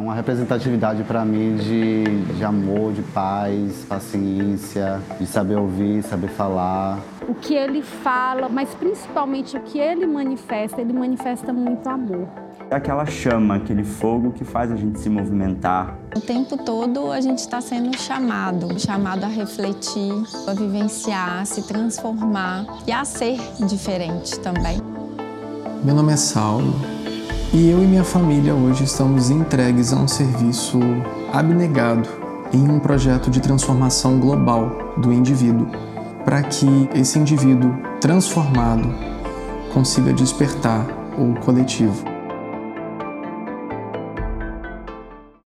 É uma representatividade para mim de, de amor, de paz, paciência, de saber ouvir, saber falar. O que ele fala, mas principalmente o que ele manifesta, ele manifesta muito amor. É aquela chama, aquele fogo que faz a gente se movimentar. O tempo todo a gente está sendo chamado, chamado a refletir, a vivenciar, a se transformar e a ser diferente também. Meu nome é Saulo e eu e minha família hoje estamos entregues a um serviço abnegado em um projeto de transformação global do indivíduo, para que esse indivíduo transformado consiga despertar o coletivo.